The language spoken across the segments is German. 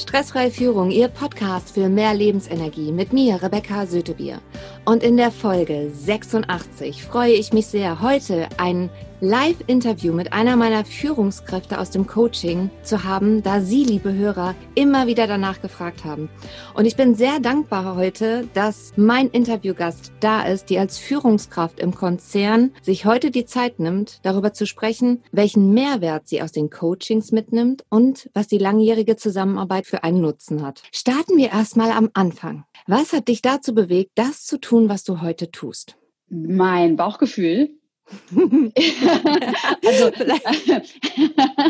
Stressfreie Führung, Ihr Podcast für mehr Lebensenergie mit mir, Rebecca Sötebier. Und in der Folge 86 freue ich mich sehr, heute ein Live-Interview mit einer meiner Führungskräfte aus dem Coaching zu haben, da Sie, liebe Hörer, immer wieder danach gefragt haben. Und ich bin sehr dankbar heute, dass mein Interviewgast da ist, die als Führungskraft im Konzern sich heute die Zeit nimmt, darüber zu sprechen, welchen Mehrwert sie aus den Coachings mitnimmt und was die langjährige Zusammenarbeit für einen Nutzen hat. Starten wir erstmal am Anfang. Was hat dich dazu bewegt, das zu tun, was du heute tust? Mein Bauchgefühl also,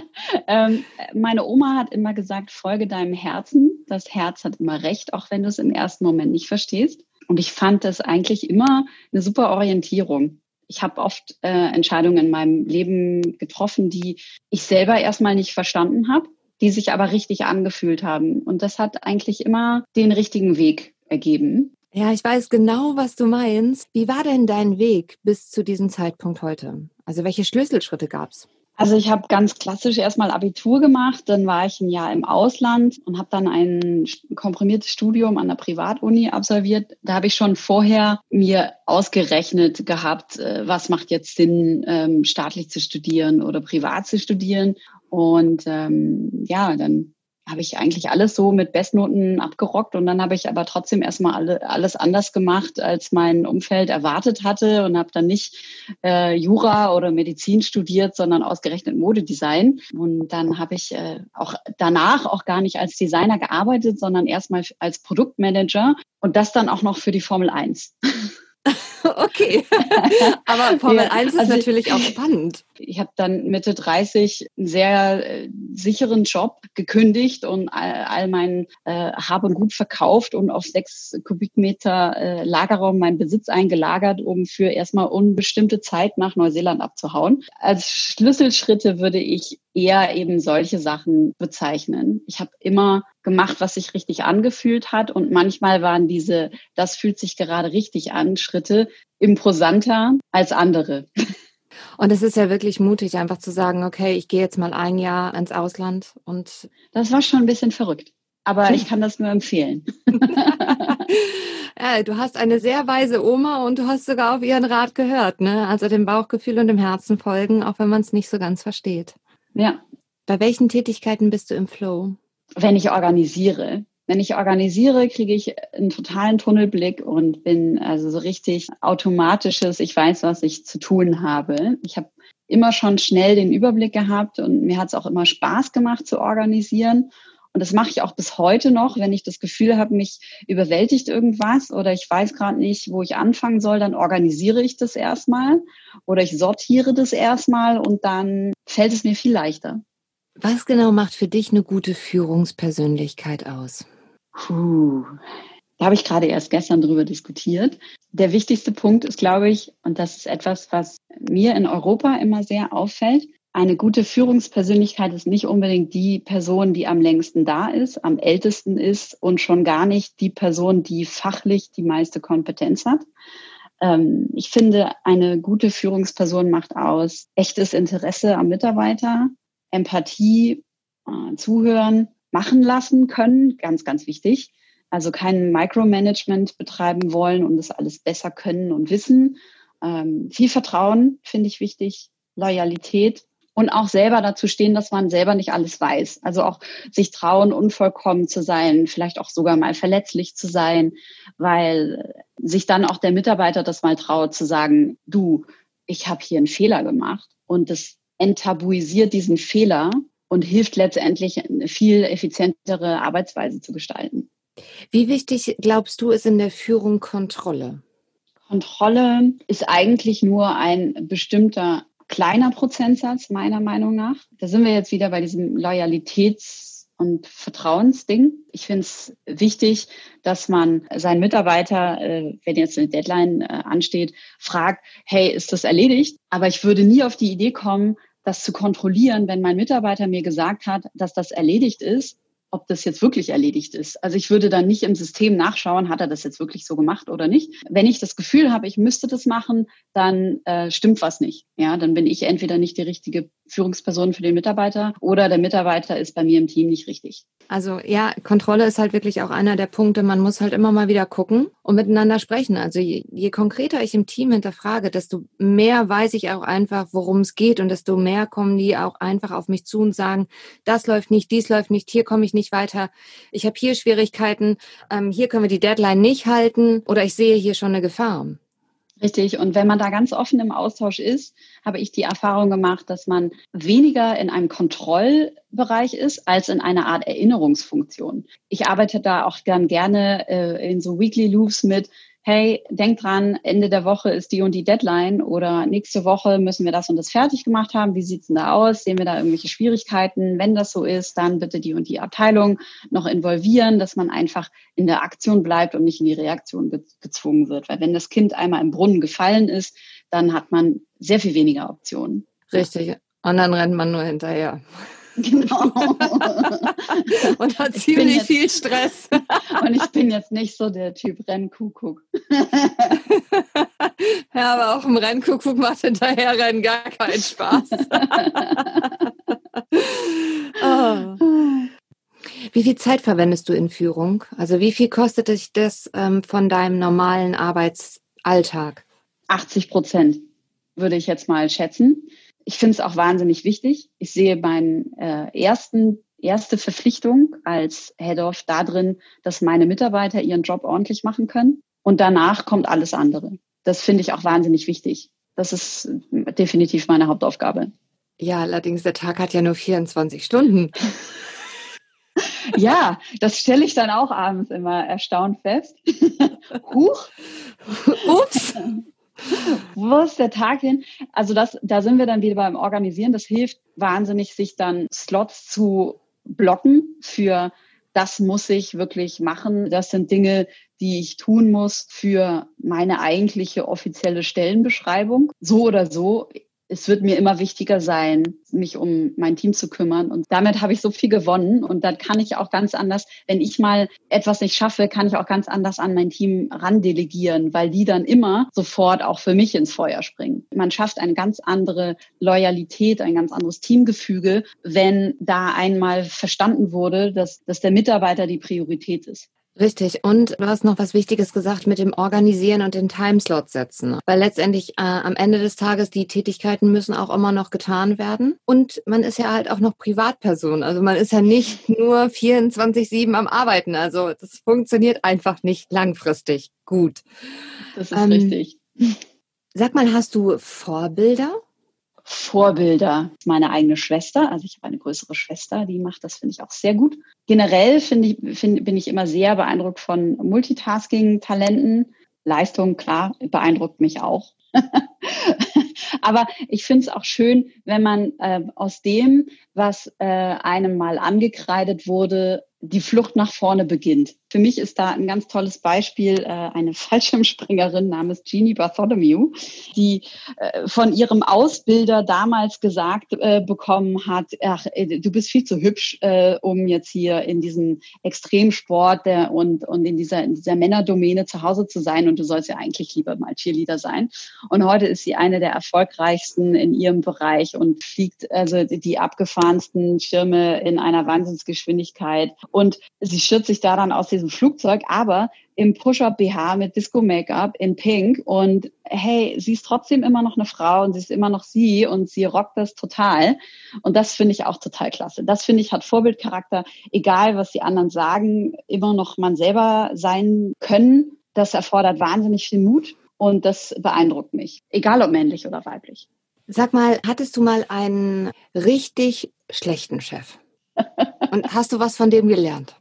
ähm, meine Oma hat immer gesagt, folge deinem Herzen. Das Herz hat immer recht, auch wenn du es im ersten Moment nicht verstehst. Und ich fand das eigentlich immer eine super Orientierung. Ich habe oft äh, Entscheidungen in meinem Leben getroffen, die ich selber erstmal nicht verstanden habe, die sich aber richtig angefühlt haben. Und das hat eigentlich immer den richtigen Weg ergeben. Ja, ich weiß genau, was du meinst. Wie war denn dein Weg bis zu diesem Zeitpunkt heute? Also welche Schlüsselschritte gab's? Also ich habe ganz klassisch erstmal Abitur gemacht, dann war ich ein Jahr im Ausland und habe dann ein komprimiertes Studium an der Privatuni absolviert. Da habe ich schon vorher mir ausgerechnet gehabt, äh, was macht jetzt Sinn, ähm, staatlich zu studieren oder privat zu studieren. Und ähm, ja, dann habe ich eigentlich alles so mit Bestnoten abgerockt und dann habe ich aber trotzdem erstmal alle, alles anders gemacht, als mein Umfeld erwartet hatte und habe dann nicht äh, Jura oder Medizin studiert, sondern ausgerechnet Modedesign. Und dann habe ich äh, auch danach auch gar nicht als Designer gearbeitet, sondern erstmal als Produktmanager und das dann auch noch für die Formel 1. okay. Aber Formel ja, 1 ist also natürlich ich, auch spannend. Ich habe dann Mitte 30 einen sehr äh, sicheren Job gekündigt und all, all mein äh, Hab und Gut verkauft und auf sechs Kubikmeter äh, Lagerraum meinen Besitz eingelagert, um für erstmal unbestimmte Zeit nach Neuseeland abzuhauen. Als Schlüsselschritte würde ich eher eben solche Sachen bezeichnen. Ich habe immer gemacht, was sich richtig angefühlt hat und manchmal waren diese, das fühlt sich gerade richtig an, Schritte imposanter als andere. Und es ist ja wirklich mutig, einfach zu sagen, okay, ich gehe jetzt mal ein Jahr ins Ausland und. Das war schon ein bisschen verrückt. Aber ich kann das nur empfehlen. ja, du hast eine sehr weise Oma und du hast sogar auf ihren Rat gehört, ne? Also dem Bauchgefühl und dem Herzen folgen, auch wenn man es nicht so ganz versteht. Ja. Bei welchen Tätigkeiten bist du im Flow? Wenn ich organisiere. Wenn ich organisiere, kriege ich einen totalen Tunnelblick und bin also so richtig automatisches, ich weiß, was ich zu tun habe. Ich habe immer schon schnell den Überblick gehabt und mir hat es auch immer Spaß gemacht zu organisieren. Und das mache ich auch bis heute noch, wenn ich das Gefühl habe, mich überwältigt irgendwas oder ich weiß gerade nicht, wo ich anfangen soll, dann organisiere ich das erstmal oder ich sortiere das erstmal und dann fällt es mir viel leichter. Was genau macht für dich eine gute Führungspersönlichkeit aus? Puh, da habe ich gerade erst gestern drüber diskutiert. Der wichtigste Punkt ist, glaube ich, und das ist etwas, was mir in Europa immer sehr auffällt, eine gute Führungspersönlichkeit ist nicht unbedingt die Person, die am längsten da ist, am ältesten ist und schon gar nicht die Person, die fachlich die meiste Kompetenz hat. Ähm, ich finde, eine gute Führungsperson macht aus echtes Interesse am Mitarbeiter, Empathie, äh, zuhören, machen lassen können, ganz, ganz wichtig. Also kein Micromanagement betreiben wollen und das alles besser können und wissen. Ähm, viel Vertrauen finde ich wichtig, Loyalität und auch selber dazu stehen, dass man selber nicht alles weiß. Also auch sich trauen, unvollkommen zu sein, vielleicht auch sogar mal verletzlich zu sein, weil sich dann auch der Mitarbeiter das mal traut zu sagen, du, ich habe hier einen Fehler gemacht und das enttabuisiert diesen Fehler und hilft letztendlich eine viel effizientere Arbeitsweise zu gestalten. Wie wichtig glaubst du ist in der Führung Kontrolle? Kontrolle ist eigentlich nur ein bestimmter kleiner Prozentsatz meiner Meinung nach. Da sind wir jetzt wieder bei diesem Loyalitäts- und Vertrauensding. Ich finde es wichtig, dass man seinen Mitarbeiter, äh, wenn jetzt eine Deadline äh, ansteht, fragt, hey, ist das erledigt? Aber ich würde nie auf die Idee kommen, das zu kontrollieren, wenn mein Mitarbeiter mir gesagt hat, dass das erledigt ist, ob das jetzt wirklich erledigt ist. Also ich würde dann nicht im System nachschauen, hat er das jetzt wirklich so gemacht oder nicht. Wenn ich das Gefühl habe, ich müsste das machen, dann äh, stimmt was nicht. Ja, dann bin ich entweder nicht die richtige Führungsperson für den Mitarbeiter oder der Mitarbeiter ist bei mir im Team nicht richtig. Also ja, Kontrolle ist halt wirklich auch einer der Punkte. Man muss halt immer mal wieder gucken und miteinander sprechen. Also je, je konkreter ich im Team hinterfrage, desto mehr weiß ich auch einfach, worum es geht und desto mehr kommen die auch einfach auf mich zu und sagen, das läuft nicht, dies läuft nicht, hier komme ich nicht weiter, ich habe hier Schwierigkeiten, ähm, hier können wir die Deadline nicht halten oder ich sehe hier schon eine Gefahr. Richtig. Und wenn man da ganz offen im Austausch ist, habe ich die Erfahrung gemacht, dass man weniger in einem Kontrollbereich ist als in einer Art Erinnerungsfunktion. Ich arbeite da auch gern gerne äh, in so Weekly Loops mit, hey, denk dran, Ende der Woche ist die und die Deadline oder nächste Woche müssen wir das und das fertig gemacht haben. Wie sieht's denn da aus? Sehen wir da irgendwelche Schwierigkeiten? Wenn das so ist, dann bitte die und die Abteilung noch involvieren, dass man einfach in der Aktion bleibt und nicht in die Reaktion gezwungen wird. Weil wenn das Kind einmal im Brunnen gefallen ist, dann hat man sehr viel weniger Optionen. Richtig. Und dann rennt man nur hinterher. Genau. und hat ziemlich jetzt, viel Stress. und ich bin jetzt nicht so der Typ Rennkuckuck. ja, aber auch im Rennkuckuck macht hinterherrennen gar keinen Spaß. oh. Wie viel Zeit verwendest du in Führung? Also wie viel kostet dich das ähm, von deinem normalen Arbeitsalltag? 80 Prozent würde ich jetzt mal schätzen ich finde es auch wahnsinnig wichtig. Ich sehe meine äh, ersten, erste Verpflichtung als Head-Off darin, dass meine Mitarbeiter ihren Job ordentlich machen können. Und danach kommt alles andere. Das finde ich auch wahnsinnig wichtig. Das ist definitiv meine Hauptaufgabe. Ja, allerdings der Tag hat ja nur 24 Stunden. ja, das stelle ich dann auch abends immer erstaunt fest. Huch. Ups. Wo ist der Tag hin? Also das, da sind wir dann wieder beim Organisieren. Das hilft wahnsinnig, sich dann Slots zu blocken für das muss ich wirklich machen. Das sind Dinge, die ich tun muss für meine eigentliche offizielle Stellenbeschreibung. So oder so es wird mir immer wichtiger sein, mich um mein Team zu kümmern. Und damit habe ich so viel gewonnen. Und dann kann ich auch ganz anders, wenn ich mal etwas nicht schaffe, kann ich auch ganz anders an mein Team randelegieren, weil die dann immer sofort auch für mich ins Feuer springen. Man schafft eine ganz andere Loyalität, ein ganz anderes Teamgefüge, wenn da einmal verstanden wurde, dass, dass der Mitarbeiter die Priorität ist. Richtig. Und du hast noch was Wichtiges gesagt mit dem Organisieren und den Timeslot setzen. Weil letztendlich äh, am Ende des Tages die Tätigkeiten müssen auch immer noch getan werden. Und man ist ja halt auch noch Privatperson. Also man ist ja nicht nur 24-7 am Arbeiten. Also das funktioniert einfach nicht langfristig gut. Das ist ähm, richtig. Sag mal, hast du Vorbilder? Vorbilder. Meine eigene Schwester, also ich habe eine größere Schwester, die macht das, finde ich, auch sehr gut. Generell finde ich, find, bin ich immer sehr beeindruckt von Multitasking-Talenten. Leistung, klar, beeindruckt mich auch. Aber ich finde es auch schön, wenn man äh, aus dem, was äh, einem mal angekreidet wurde, die Flucht nach vorne beginnt. Für mich ist da ein ganz tolles Beispiel äh, eine Fallschirmspringerin namens Jeannie Bartholomew, die äh, von ihrem Ausbilder damals gesagt äh, bekommen hat, ach, äh, du bist viel zu hübsch, äh, um jetzt hier in diesem Extremsport der, und, und in dieser, in dieser Männerdomäne zu Hause zu sein und du sollst ja eigentlich lieber mal Cheerleader sein. Und heute ist sie eine der erfolgreichsten in ihrem Bereich und fliegt also die abgefahrensten Schirme in einer Wahnsinnsgeschwindigkeit und sie stürzt sich da dann aus diesem Flugzeug, aber im Push-Up-BH mit Disco-Make-up in Pink. Und hey, sie ist trotzdem immer noch eine Frau und sie ist immer noch sie und sie rockt das total. Und das finde ich auch total klasse. Das finde ich hat Vorbildcharakter, egal was die anderen sagen, immer noch man selber sein können. Das erfordert wahnsinnig viel Mut und das beeindruckt mich, egal ob männlich oder weiblich. Sag mal, hattest du mal einen richtig schlechten Chef? Und hast du was von dem gelernt?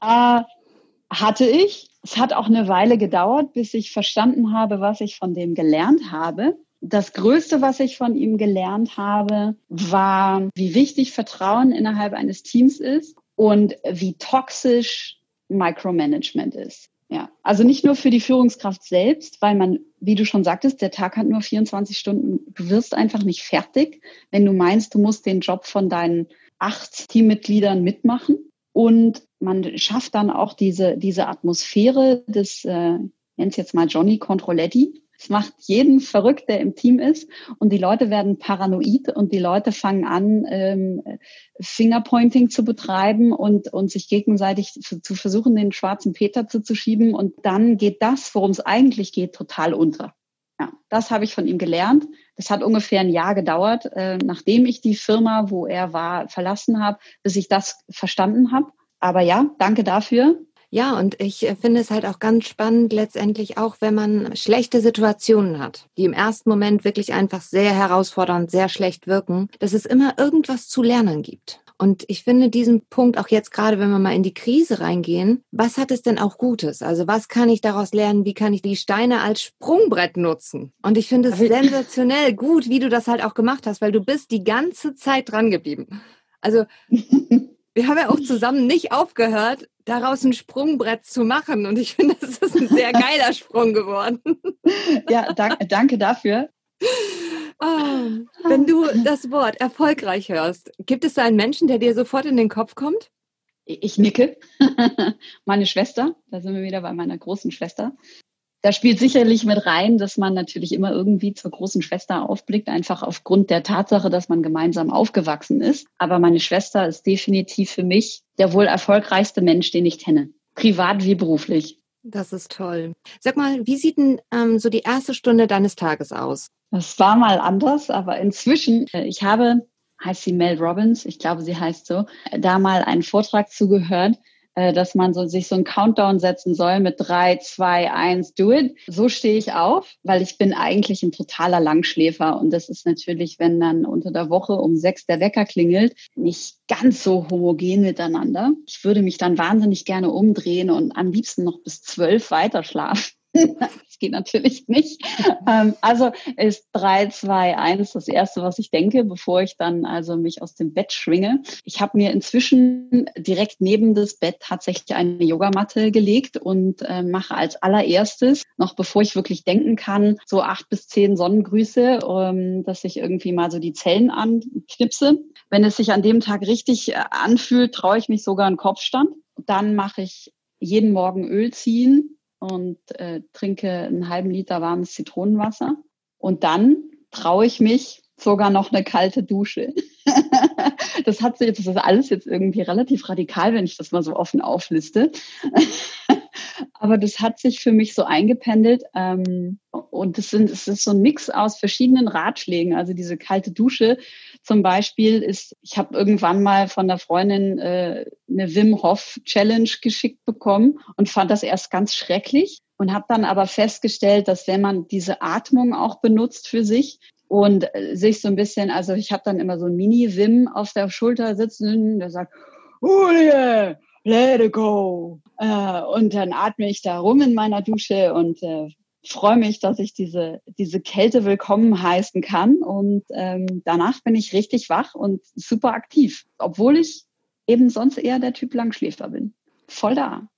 Äh, hatte ich. Es hat auch eine Weile gedauert, bis ich verstanden habe, was ich von dem gelernt habe. Das Größte, was ich von ihm gelernt habe, war, wie wichtig Vertrauen innerhalb eines Teams ist und wie toxisch Micromanagement ist. Ja, also nicht nur für die Führungskraft selbst, weil man, wie du schon sagtest, der Tag hat nur 24 Stunden. Du wirst einfach nicht fertig, wenn du meinst, du musst den Job von deinen acht Teammitgliedern mitmachen. Und man schafft dann auch diese, diese Atmosphäre des, äh, es jetzt mal Johnny Controletti, Es macht jeden verrückt, der im Team ist. Und die Leute werden paranoid und die Leute fangen an, ähm, Fingerpointing zu betreiben und, und sich gegenseitig zu, zu versuchen, den schwarzen Peter zuzuschieben. Und dann geht das, worum es eigentlich geht, total unter. Ja, das habe ich von ihm gelernt. Das hat ungefähr ein Jahr gedauert, äh, nachdem ich die Firma, wo er war, verlassen habe, bis ich das verstanden habe. Aber ja, danke dafür. Ja, und ich äh, finde es halt auch ganz spannend, letztendlich auch, wenn man schlechte Situationen hat, die im ersten Moment wirklich einfach sehr herausfordernd, sehr schlecht wirken, dass es immer irgendwas zu lernen gibt. Und ich finde diesen Punkt auch jetzt gerade, wenn wir mal in die Krise reingehen, was hat es denn auch Gutes? Also was kann ich daraus lernen? Wie kann ich die Steine als Sprungbrett nutzen? Und ich finde es sensationell gut, wie du das halt auch gemacht hast, weil du bist die ganze Zeit dran geblieben. Also wir haben ja auch zusammen nicht aufgehört, daraus ein Sprungbrett zu machen. Und ich finde, das ist ein sehr geiler Sprung geworden. Ja, danke, danke dafür. Oh, wenn du das Wort erfolgreich hörst, gibt es da einen Menschen, der dir sofort in den Kopf kommt? Ich nicke. Meine Schwester, da sind wir wieder bei meiner großen Schwester da spielt sicherlich mit rein, dass man natürlich immer irgendwie zur großen Schwester aufblickt, einfach aufgrund der Tatsache, dass man gemeinsam aufgewachsen ist. Aber meine Schwester ist definitiv für mich der wohl erfolgreichste Mensch, den ich kenne. Privat wie beruflich. Das ist toll. Sag mal, wie sieht denn ähm, so die erste Stunde deines Tages aus? Das war mal anders, aber inzwischen, äh, ich habe, heißt sie Mel Robbins, ich glaube, sie heißt so, da mal einen Vortrag zugehört äh, dass man so, sich so einen Countdown setzen soll mit drei, zwei, eins, do it. So stehe ich auf, weil ich bin eigentlich ein totaler Langschläfer und das ist natürlich, wenn dann unter der Woche um sechs der Wecker klingelt, nicht ganz so homogen miteinander. Ich würde mich dann wahnsinnig gerne umdrehen und am liebsten noch bis zwölf weiter schlafen. das geht natürlich nicht. Ähm, also ist drei, zwei, eins das Erste, was ich denke, bevor ich dann also mich aus dem Bett schwinge. Ich habe mir inzwischen direkt neben das Bett tatsächlich eine Yogamatte gelegt und äh, mache als allererstes, noch bevor ich wirklich denken kann, so acht bis zehn Sonnengrüße, ähm, dass ich irgendwie mal so die Zellen anknipse. Wenn es sich an dem Tag richtig äh, anfühlt, traue ich mich sogar einen Kopfstand. Dann mache ich jeden Morgen Öl ziehen, und äh, trinke einen halben Liter warmes Zitronenwasser. Und dann traue ich mich sogar noch eine kalte Dusche. das hat sich, das ist alles jetzt irgendwie relativ radikal, wenn ich das mal so offen aufliste. Aber das hat sich für mich so eingependelt. Ähm, und es, ist so ein Mix aus verschiedenen Ratschlägen. Also diese kalte Dusche zum Beispiel ist, ich habe irgendwann mal von der Freundin äh, eine Wim Hof Challenge geschickt bekommen und fand das erst ganz schrecklich und habe dann aber festgestellt, dass wenn man diese Atmung auch benutzt für sich, und äh, sich so ein bisschen, also ich habe dann immer so ein Mini-Wim auf der Schulter sitzen, der sagt, Julie, let it go. Äh, und dann atme ich da rum in meiner Dusche und äh, freue mich, dass ich diese, diese Kälte willkommen heißen kann. Und ähm, danach bin ich richtig wach und super aktiv, obwohl ich eben sonst eher der Typ Langschläfer bin. Voll da.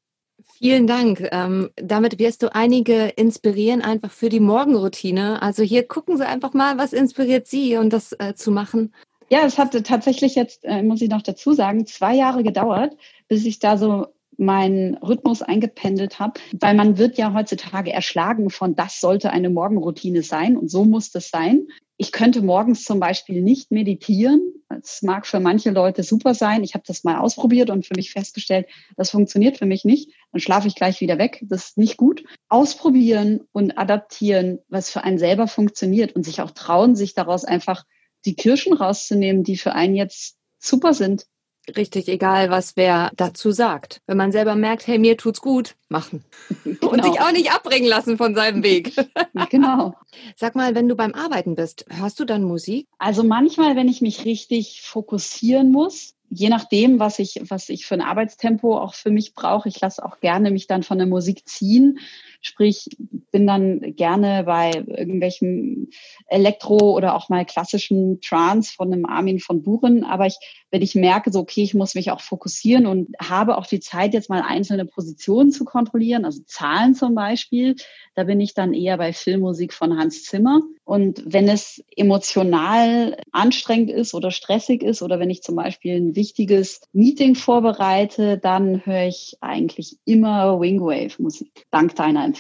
Vielen Dank. Ähm, damit wirst du einige inspirieren, einfach für die Morgenroutine. Also hier gucken Sie einfach mal, was inspiriert Sie und das äh, zu machen. Ja, es hat tatsächlich jetzt, äh, muss ich noch dazu sagen, zwei Jahre gedauert, bis ich da so meinen Rhythmus eingependelt habe, weil man wird ja heutzutage erschlagen von, das sollte eine Morgenroutine sein und so muss das sein. Ich könnte morgens zum Beispiel nicht meditieren. Das mag für manche Leute super sein. Ich habe das mal ausprobiert und für mich festgestellt, das funktioniert für mich nicht. Dann schlafe ich gleich wieder weg. Das ist nicht gut. Ausprobieren und adaptieren, was für einen selber funktioniert und sich auch trauen, sich daraus einfach die Kirschen rauszunehmen, die für einen jetzt super sind. Richtig, egal was wer dazu sagt. Wenn man selber merkt, hey, mir tut's gut, machen. Genau. Und sich auch nicht abbringen lassen von seinem Weg. genau. Sag mal, wenn du beim Arbeiten bist, hörst du dann Musik? Also manchmal, wenn ich mich richtig fokussieren muss, je nachdem, was ich, was ich für ein Arbeitstempo auch für mich brauche, ich lasse auch gerne mich dann von der Musik ziehen. Sprich, bin dann gerne bei irgendwelchen Elektro- oder auch mal klassischen Trance von einem Armin von Buren. Aber ich, wenn ich merke, so, okay, ich muss mich auch fokussieren und habe auch die Zeit, jetzt mal einzelne Positionen zu kontrollieren, also Zahlen zum Beispiel, da bin ich dann eher bei Filmmusik von Hans Zimmer. Und wenn es emotional anstrengend ist oder stressig ist oder wenn ich zum Beispiel ein wichtiges Meeting vorbereite, dann höre ich eigentlich immer Wingwave-Musik, dank deiner Empfehlung.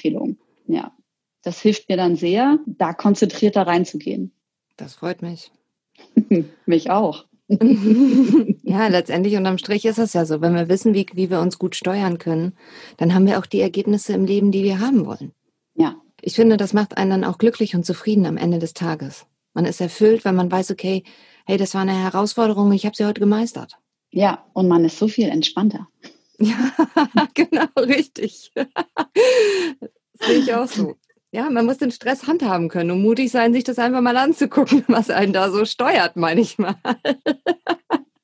Ja. das hilft mir dann sehr, da konzentrierter reinzugehen. Das freut mich. mich auch. ja, letztendlich unterm Strich ist es ja so, wenn wir wissen, wie, wie wir uns gut steuern können, dann haben wir auch die Ergebnisse im Leben, die wir haben wollen. Ja. Ich finde, das macht einen dann auch glücklich und zufrieden am Ende des Tages. Man ist erfüllt, wenn man weiß, okay, hey, das war eine Herausforderung, ich habe sie heute gemeistert. Ja, und man ist so viel entspannter. Ja, genau, richtig. Sehe ich auch so. Ja, man muss den Stress handhaben können und mutig sein, sich das einfach mal anzugucken, was einen da so steuert, manchmal.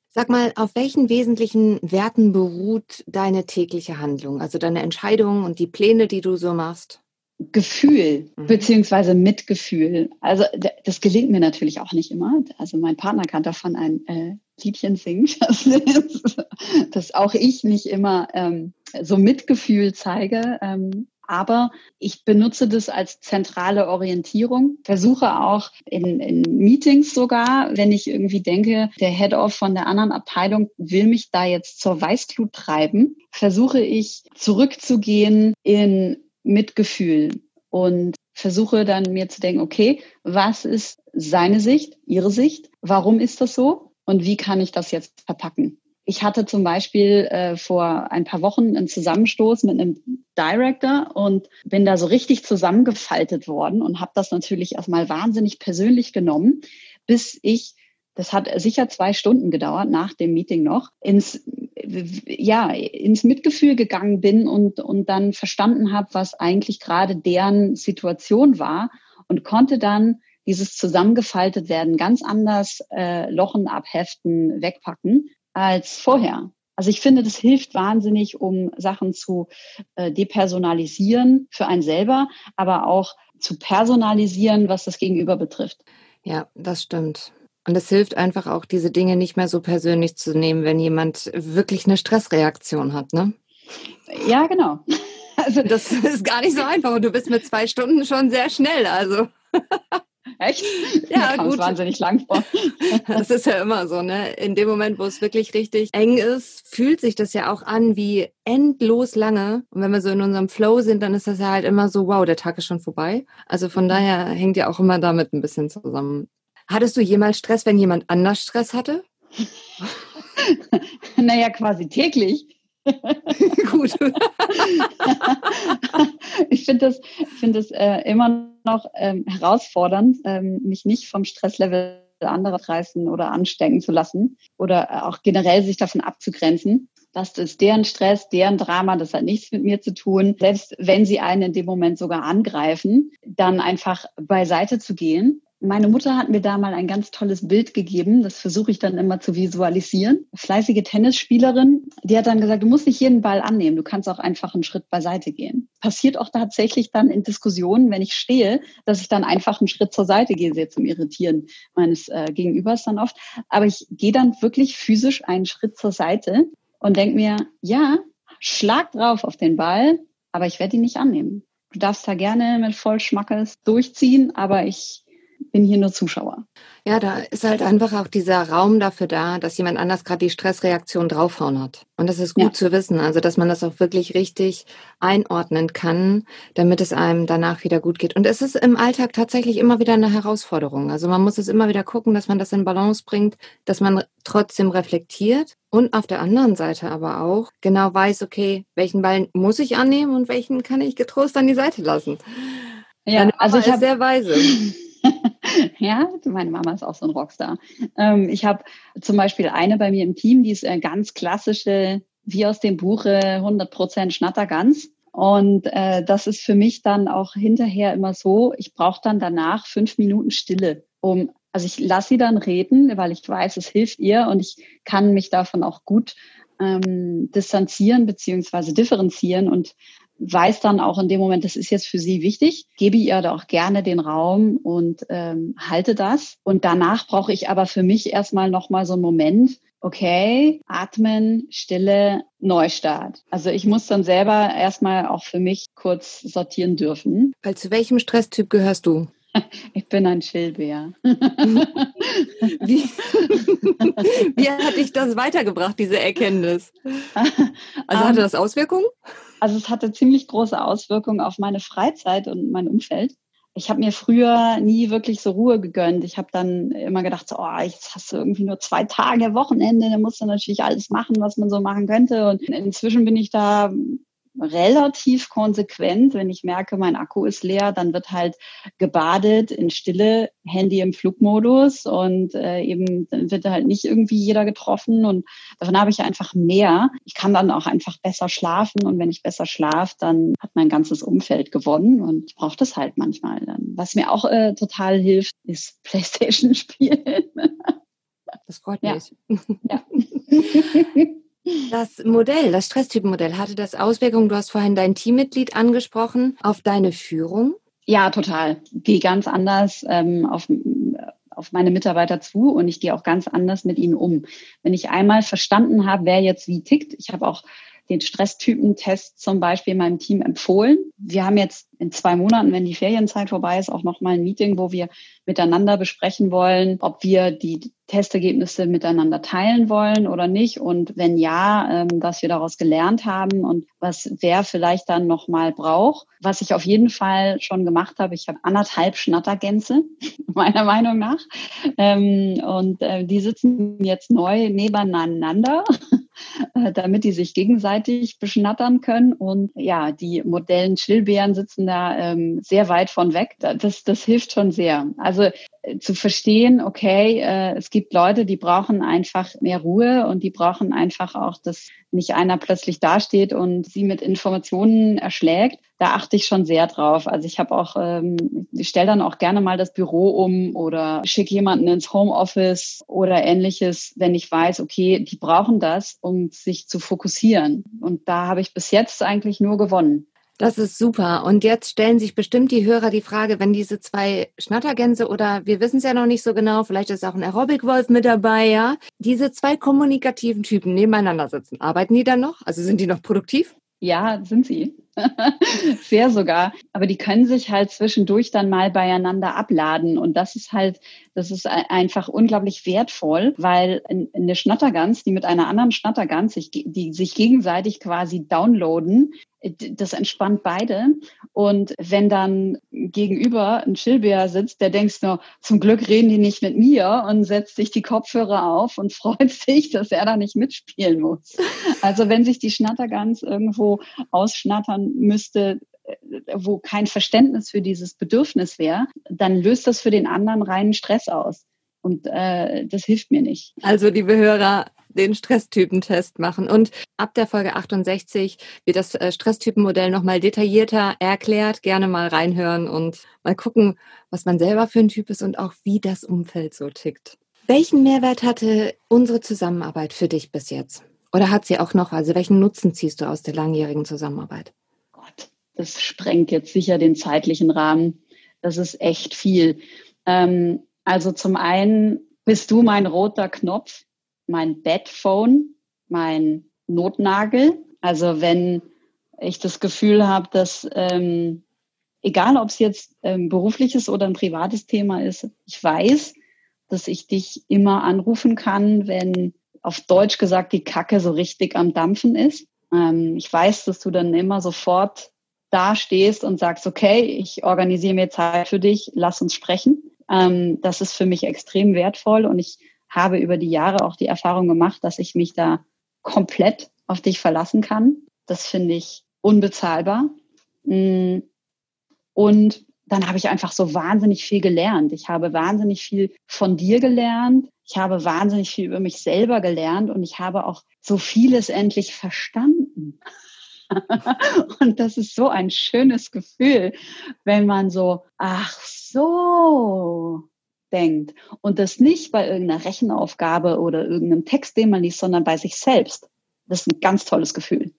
Sag mal, auf welchen wesentlichen Werten beruht deine tägliche Handlung, also deine Entscheidungen und die Pläne, die du so machst? Gefühl mhm. beziehungsweise Mitgefühl. Also das gelingt mir natürlich auch nicht immer. Also mein Partner kann davon ein äh, Liedchen singen, dass auch ich nicht immer ähm, so Mitgefühl zeige. Ähm, aber ich benutze das als zentrale Orientierung, versuche auch in, in Meetings sogar, wenn ich irgendwie denke, der Head-Off von der anderen Abteilung will mich da jetzt zur Weißglut treiben, versuche ich zurückzugehen in Mitgefühl und versuche dann mir zu denken, okay, was ist seine Sicht, ihre Sicht? Warum ist das so? Und wie kann ich das jetzt verpacken? Ich hatte zum Beispiel äh, vor ein paar Wochen einen Zusammenstoß mit einem Director und bin da so richtig zusammengefaltet worden und habe das natürlich erstmal wahnsinnig persönlich genommen, bis ich, das hat sicher zwei Stunden gedauert nach dem Meeting noch, ins ja ins Mitgefühl gegangen bin und und dann verstanden habe, was eigentlich gerade deren Situation war und konnte dann dieses zusammengefaltet werden ganz anders äh, Lochen abheften, wegpacken als vorher. Also ich finde, das hilft wahnsinnig, um Sachen zu äh, depersonalisieren für einen selber, aber auch zu personalisieren, was das Gegenüber betrifft. Ja, das stimmt. Und es hilft einfach auch, diese Dinge nicht mehr so persönlich zu nehmen, wenn jemand wirklich eine Stressreaktion hat, ne? Ja, genau. Also das ist gar nicht so einfach und du bist mit zwei Stunden schon sehr schnell, also. Echt? Ja, gut. wahnsinnig lang vor. Das ist ja immer so, ne? In dem Moment, wo es wirklich richtig eng ist, fühlt sich das ja auch an wie endlos lange. Und wenn wir so in unserem Flow sind, dann ist das ja halt immer so, wow, der Tag ist schon vorbei. Also von daher hängt ja auch immer damit ein bisschen zusammen. Hattest du jemals Stress, wenn jemand anders Stress hatte? naja, quasi täglich. Gut. ich finde das, ich find das äh, immer noch ähm, herausfordernd, ähm, mich nicht vom Stresslevel anderer reißen oder anstecken zu lassen oder auch generell sich davon abzugrenzen. Das ist deren Stress, deren Drama, das hat nichts mit mir zu tun. Selbst wenn sie einen in dem Moment sogar angreifen, dann einfach beiseite zu gehen meine Mutter hat mir da mal ein ganz tolles Bild gegeben. Das versuche ich dann immer zu visualisieren. Fleißige Tennisspielerin, die hat dann gesagt, du musst nicht jeden Ball annehmen. Du kannst auch einfach einen Schritt beiseite gehen. Passiert auch tatsächlich dann in Diskussionen, wenn ich stehe, dass ich dann einfach einen Schritt zur Seite gehe, sehr zum Irritieren meines äh, Gegenübers dann oft. Aber ich gehe dann wirklich physisch einen Schritt zur Seite und denke mir, ja, schlag drauf auf den Ball, aber ich werde ihn nicht annehmen. Du darfst da gerne mit Vollschmackes durchziehen, aber ich bin hier nur Zuschauer. Ja, da ist halt einfach auch dieser Raum dafür da, dass jemand anders gerade die Stressreaktion draufhauen hat. Und das ist gut ja. zu wissen, also dass man das auch wirklich richtig einordnen kann, damit es einem danach wieder gut geht. Und es ist im Alltag tatsächlich immer wieder eine Herausforderung. Also man muss es immer wieder gucken, dass man das in Balance bringt, dass man trotzdem reflektiert und auf der anderen Seite aber auch genau weiß, okay, welchen Ball muss ich annehmen und welchen kann ich getrost an die Seite lassen. Ja, also ich habe sehr weise. ja, meine Mama ist auch so ein Rockstar. Ähm, ich habe zum Beispiel eine bei mir im Team, die ist eine ganz klassische, wie aus dem Buche, 100% Schnattergans. Und äh, das ist für mich dann auch hinterher immer so, ich brauche dann danach fünf Minuten Stille, um, also ich lasse sie dann reden, weil ich weiß, es hilft ihr und ich kann mich davon auch gut ähm, distanzieren beziehungsweise differenzieren und weiß dann auch in dem Moment, das ist jetzt für sie wichtig, gebe ihr da auch gerne den Raum und ähm, halte das. Und danach brauche ich aber für mich erstmal nochmal so einen Moment, okay, atmen, Stille, Neustart. Also ich muss dann selber erstmal auch für mich kurz sortieren dürfen. Weil zu welchem Stresstyp gehörst du? Ich bin ein Chillbär. Wie, wie hat dich das weitergebracht, diese Erkenntnis? Also hatte das Auswirkungen? Also es hatte ziemlich große Auswirkungen auf meine Freizeit und mein Umfeld. Ich habe mir früher nie wirklich so Ruhe gegönnt. Ich habe dann immer gedacht, so, oh, jetzt hast du irgendwie nur zwei Tage Wochenende, dann musst du natürlich alles machen, was man so machen könnte. Und inzwischen bin ich da relativ konsequent. Wenn ich merke, mein Akku ist leer, dann wird halt gebadet in Stille, Handy im Flugmodus und äh, eben dann wird halt nicht irgendwie jeder getroffen und davon habe ich einfach mehr. Ich kann dann auch einfach besser schlafen und wenn ich besser schlafe, dann hat mein ganzes Umfeld gewonnen und ich brauche das halt manchmal dann. Was mir auch äh, total hilft, ist Playstation spielen. Das freut mich. Ja. ja. Das Modell, das Stresstypenmodell, hatte das Auswirkungen, du hast vorhin dein Teammitglied angesprochen, auf deine Führung? Ja, total. Gehe ganz anders ähm, auf, auf meine Mitarbeiter zu und ich gehe auch ganz anders mit ihnen um. Wenn ich einmal verstanden habe, wer jetzt wie tickt, ich habe auch den Stresstypentest zum Beispiel meinem Team empfohlen. Wir haben jetzt in zwei Monaten, wenn die Ferienzeit vorbei ist, auch nochmal ein Meeting, wo wir miteinander besprechen wollen, ob wir die Testergebnisse miteinander teilen wollen oder nicht und wenn ja, ähm, was wir daraus gelernt haben und was wer vielleicht dann nochmal braucht. Was ich auf jeden Fall schon gemacht habe, ich habe anderthalb Schnattergänse, meiner Meinung nach. Ähm, und äh, die sitzen jetzt neu nebeneinander äh, damit die sich gegenseitig beschnattern können. Und ja, die Modellen Chillbären sitzen da ähm, sehr weit von weg. Das, das hilft schon sehr. Also zu verstehen, okay, äh, es gibt Leute, die brauchen einfach mehr Ruhe und die brauchen einfach auch, dass nicht einer plötzlich dasteht und sie mit Informationen erschlägt. Da achte ich schon sehr drauf. Also ich habe auch, ähm, ich stelle dann auch gerne mal das Büro um oder schicke jemanden ins Homeoffice oder ähnliches, wenn ich weiß, okay, die brauchen das, um sich zu fokussieren. Und da habe ich bis jetzt eigentlich nur gewonnen. Das ist super. Und jetzt stellen sich bestimmt die Hörer die Frage, wenn diese zwei Schnattergänse oder wir wissen es ja noch nicht so genau, vielleicht ist auch ein Aerobic-Wolf mit dabei, ja, diese zwei kommunikativen Typen nebeneinander sitzen, arbeiten die dann noch? Also sind die noch produktiv? Ja, sind sie. Sehr sogar. Aber die können sich halt zwischendurch dann mal beieinander abladen. Und das ist halt, das ist einfach unglaublich wertvoll, weil eine Schnattergans, die mit einer anderen Schnattergans, sich, die sich gegenseitig quasi downloaden, das entspannt beide. Und wenn dann gegenüber ein Chillbär sitzt, der denkst nur, zum Glück reden die nicht mit mir und setzt sich die Kopfhörer auf und freut sich, dass er da nicht mitspielen muss. Also wenn sich die Schnattergans irgendwo ausschnattern müsste, äh, wo kein Verständnis für dieses Bedürfnis wäre, dann löst das für den anderen reinen Stress aus. Und äh, das hilft mir nicht. Also, liebe Hörer, den Stresstypentest machen. Und ab der Folge 68 wird das äh, Stresstypenmodell nochmal detaillierter erklärt. Gerne mal reinhören und mal gucken, was man selber für ein Typ ist und auch wie das Umfeld so tickt. Welchen Mehrwert hatte unsere Zusammenarbeit für dich bis jetzt? Oder hat sie auch noch? Also welchen Nutzen ziehst du aus der langjährigen Zusammenarbeit? Das sprengt jetzt sicher den zeitlichen Rahmen. Das ist echt viel. Ähm, also zum einen bist du mein roter Knopf, mein Bedphone, mein Notnagel. Also wenn ich das Gefühl habe, dass ähm, egal ob es jetzt ähm, berufliches oder ein privates Thema ist, ich weiß, dass ich dich immer anrufen kann, wenn auf Deutsch gesagt die Kacke so richtig am Dampfen ist. Ähm, ich weiß, dass du dann immer sofort da stehst und sagst, okay, ich organisiere mir Zeit für dich, lass uns sprechen. Ähm, das ist für mich extrem wertvoll und ich habe über die Jahre auch die Erfahrung gemacht, dass ich mich da komplett auf dich verlassen kann. Das finde ich unbezahlbar. Mm. Und dann habe ich einfach so wahnsinnig viel gelernt. Ich habe wahnsinnig viel von dir gelernt. Ich habe wahnsinnig viel über mich selber gelernt und ich habe auch so vieles endlich verstanden. und das ist so ein schönes Gefühl, wenn man so, ach so, denkt und das nicht bei irgendeiner Rechenaufgabe oder irgendeinem Text, den man liest, sondern bei sich selbst. Das ist ein ganz tolles Gefühl.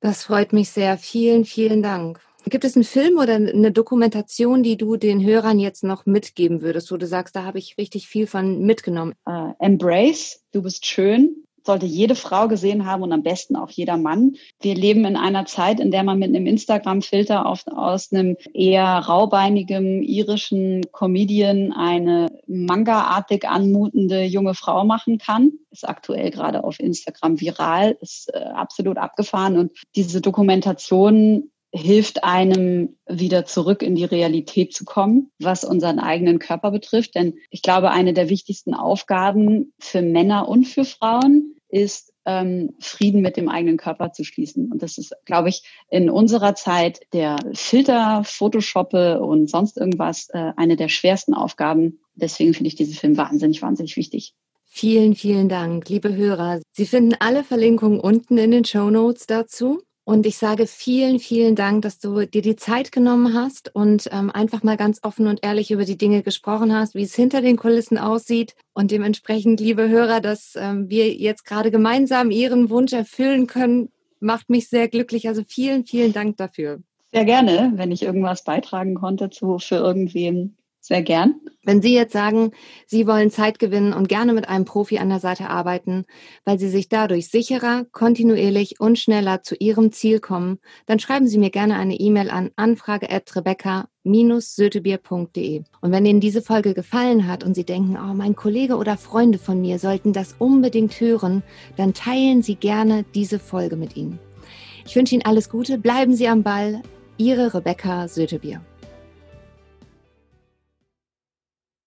Das freut mich sehr. Vielen, vielen Dank. Gibt es einen Film oder eine Dokumentation, die du den Hörern jetzt noch mitgeben würdest, wo du sagst, da habe ich richtig viel von mitgenommen? Uh, Embrace, du bist schön, sollte jede Frau gesehen haben und am besten auch jeder Mann. Wir leben in einer Zeit, in der man mit einem Instagram-Filter aus einem eher raubeinigen irischen Comedian eine manga-artig anmutende junge Frau machen kann. Ist aktuell gerade auf Instagram viral, ist äh, absolut abgefahren und diese Dokumentation hilft einem wieder zurück in die Realität zu kommen, was unseren eigenen Körper betrifft. Denn ich glaube, eine der wichtigsten Aufgaben für Männer und für Frauen ist, ähm, Frieden mit dem eigenen Körper zu schließen. Und das ist, glaube ich, in unserer Zeit der Filter, Photoshoppe und sonst irgendwas äh, eine der schwersten Aufgaben. Deswegen finde ich diesen Film wahnsinnig, wahnsinnig wichtig. Vielen, vielen Dank, liebe Hörer. Sie finden alle Verlinkungen unten in den Show Notes dazu. Und ich sage vielen, vielen Dank, dass du dir die Zeit genommen hast und ähm, einfach mal ganz offen und ehrlich über die Dinge gesprochen hast, wie es hinter den Kulissen aussieht. Und dementsprechend, liebe Hörer, dass ähm, wir jetzt gerade gemeinsam Ihren Wunsch erfüllen können, macht mich sehr glücklich. Also vielen, vielen Dank dafür. Sehr gerne, wenn ich irgendwas beitragen konnte zu für irgendwen sehr gern. Wenn Sie jetzt sagen, Sie wollen Zeit gewinnen und gerne mit einem Profi an der Seite arbeiten, weil Sie sich dadurch sicherer, kontinuierlich und schneller zu Ihrem Ziel kommen, dann schreiben Sie mir gerne eine E-Mail an anfrage@rebecca-sötebier.de. Und wenn Ihnen diese Folge gefallen hat und Sie denken, oh, mein Kollege oder Freunde von mir sollten das unbedingt hören, dann teilen Sie gerne diese Folge mit ihnen. Ich wünsche Ihnen alles Gute, bleiben Sie am Ball. Ihre Rebecca Sötebier.